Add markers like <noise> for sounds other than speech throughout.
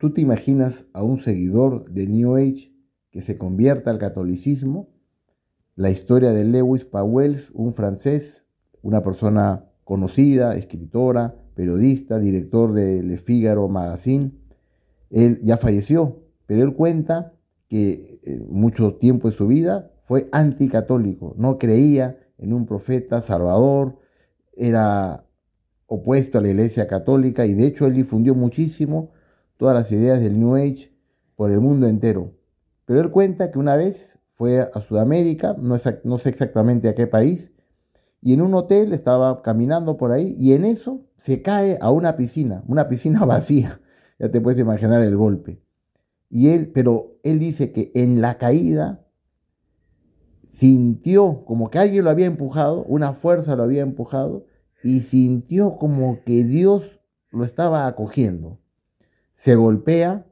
¿Tú te imaginas a un seguidor de New Age que se convierta al catolicismo? La historia de Lewis Powell, un francés, una persona conocida, escritora, periodista, director de Le Figaro Magazine, él ya falleció, pero él cuenta que eh, mucho tiempo de su vida fue anticatólico, no creía en un profeta salvador, era opuesto a la iglesia católica y de hecho él difundió muchísimo todas las ideas del New Age por el mundo entero. Pero él cuenta que una vez fue a Sudamérica, no, sé exactamente a qué país, y en un hotel estaba caminando por ahí y en eso se cae a una piscina, una piscina <laughs> vacía. Ya te puedes imaginar el golpe. Y él, pero él dice que en la caída sintió como que alguien lo había empujado, una fuerza lo había empujado y sintió como que Dios lo estaba acogiendo. Se golpea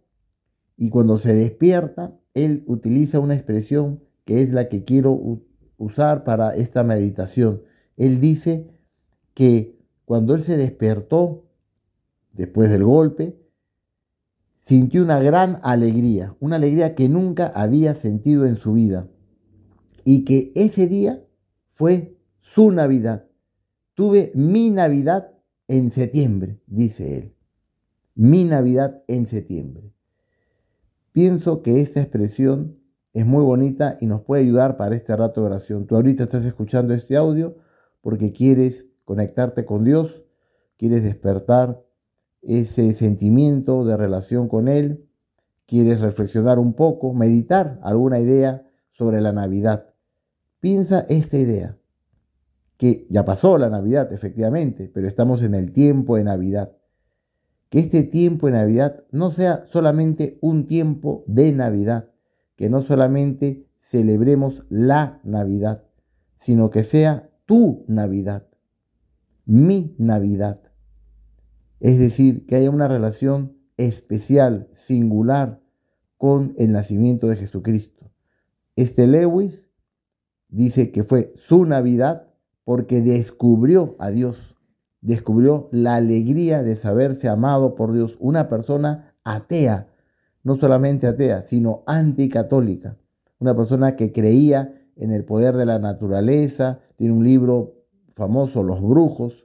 y cuando se despierta, él utiliza una expresión que es la que quiero usar para esta meditación. Él dice que cuando él se despertó después del golpe, sintió una gran alegría, una alegría que nunca había sentido en su vida. Y que ese día fue su Navidad. Tuve mi Navidad en septiembre, dice él. Mi Navidad en septiembre. Pienso que esta expresión es muy bonita y nos puede ayudar para este rato de oración. Tú ahorita estás escuchando este audio porque quieres conectarte con Dios, quieres despertar ese sentimiento de relación con Él, quieres reflexionar un poco, meditar alguna idea sobre la Navidad. Piensa esta idea, que ya pasó la Navidad, efectivamente, pero estamos en el tiempo de Navidad. Que este tiempo de Navidad no sea solamente un tiempo de Navidad, que no solamente celebremos la Navidad, sino que sea tu Navidad, mi Navidad. Es decir, que haya una relación especial, singular, con el nacimiento de Jesucristo. Este Lewis dice que fue su Navidad porque descubrió a Dios, descubrió la alegría de saberse amado por Dios, una persona atea, no solamente atea, sino anticatólica, una persona que creía en el poder de la naturaleza, tiene un libro famoso, Los Brujos,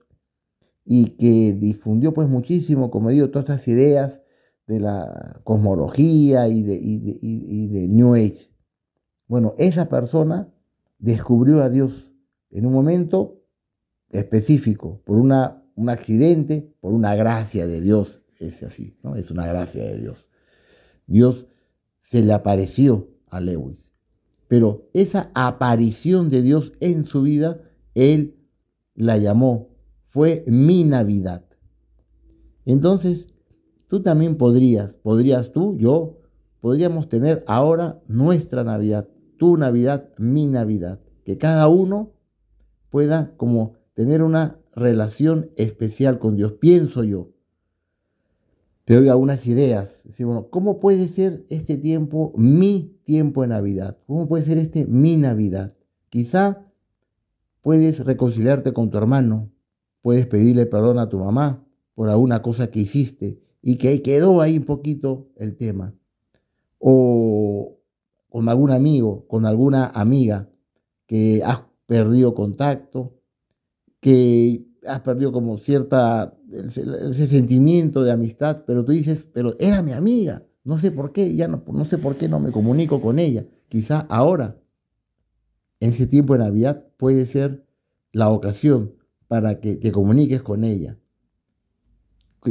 y que difundió pues muchísimo, como digo, todas estas ideas de la cosmología y de, y de, New Age. Bueno, esa persona descubrió a Dios en un momento específico, por una, un accidente, por una gracia de Dios, es así, ¿no? Es una gracia de Dios. Dios se le apareció a Lewis, pero esa aparición de Dios en su vida, él la llamó fue mi Navidad. Entonces, tú también podrías, podrías tú, yo, podríamos tener ahora nuestra Navidad, tu Navidad, mi Navidad, que cada uno pueda como tener una relación especial con Dios, pienso yo. Te doy algunas ideas. bueno, ¿cómo puede ser este tiempo mi tiempo de Navidad? ¿Cómo puede ser este mi Navidad? Quizá puedes reconciliarte con tu hermano, puedes pedirle perdón a tu mamá por alguna cosa que hiciste y que quedó ahí un poquito el tema. O con algún amigo, con alguna amiga que has perdido contacto, que has perdido como cierta, ese sentimiento de amistad, pero tú dices, pero era mi amiga, no sé por qué, ya no, no sé por qué no me comunico con ella. Quizá ahora, en ese tiempo de Navidad, puede ser la ocasión para que te comuniques con ella.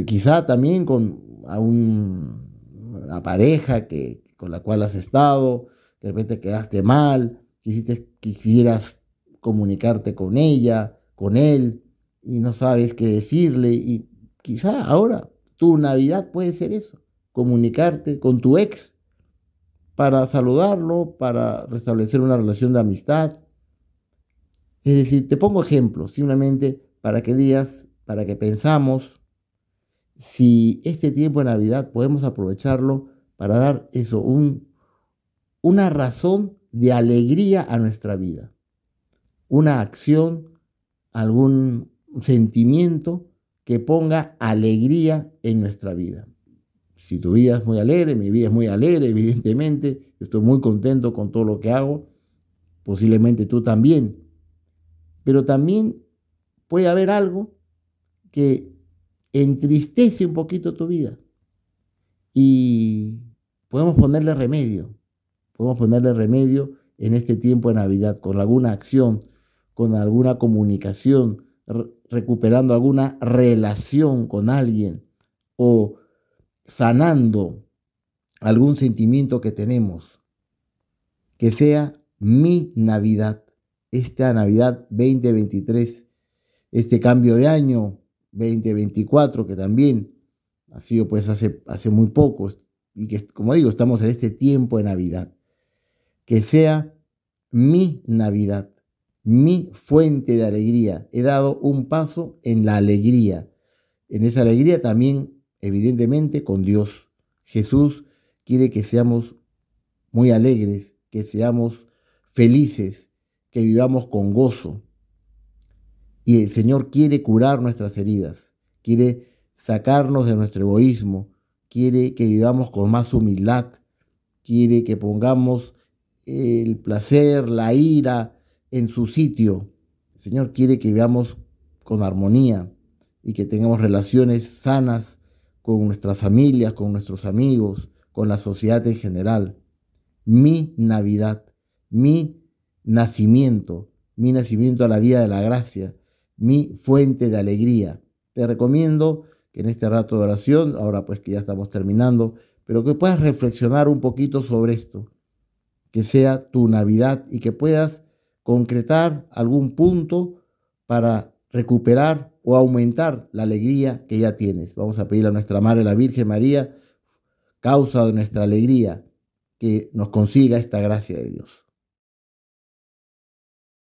Quizá también con una pareja que, con la cual has estado, de repente quedaste mal, quisiste, quisieras comunicarte con ella, con él, y no sabes qué decirle, y quizá ahora tu Navidad puede ser eso, comunicarte con tu ex para saludarlo, para restablecer una relación de amistad, es decir, te pongo ejemplos simplemente para que digas, para que pensamos si este tiempo de Navidad podemos aprovecharlo para dar eso, un, una razón de alegría a nuestra vida, una acción, algún sentimiento que ponga alegría en nuestra vida. si tu vida es muy alegre, mi vida es muy alegre, evidentemente, estoy muy contento con todo lo que hago, posiblemente tú también. Pero también puede haber algo que entristece un poquito tu vida y podemos ponerle remedio, podemos ponerle remedio en este tiempo de Navidad con alguna acción, con alguna comunicación, recuperando alguna relación con alguien o sanando algún sentimiento que tenemos. Que sea mi Navidad, esta Navidad 2023, este cambio de año 2024 que también ha sido pues hace, hace muy poco y que como digo estamos en este tiempo de Navidad. Que sea mi Navidad, mi fuente de alegría. He dado un paso en la alegría. En esa alegría también, evidentemente, con Dios. Jesús quiere que seamos muy alegres, que seamos felices, que vivamos con gozo. Y el Señor quiere curar nuestras heridas, quiere sacarnos de nuestro egoísmo, quiere que vivamos con más humildad, quiere que pongamos el placer, la ira en su sitio. El Señor quiere que vivamos con armonía y que tengamos relaciones sanas con nuestras familias, con nuestros amigos, con la sociedad en general. Mi Navidad, mi nacimiento, mi nacimiento a la vida de la gracia, mi fuente de alegría. Te recomiendo que en este rato de oración, ahora pues que ya estamos terminando, pero que puedas reflexionar un poquito sobre esto que sea tu Navidad y que puedas concretar algún punto para recuperar o aumentar la alegría que ya tienes. Vamos a pedir a nuestra Madre, la Virgen María, causa de nuestra alegría, que nos consiga esta gracia de Dios.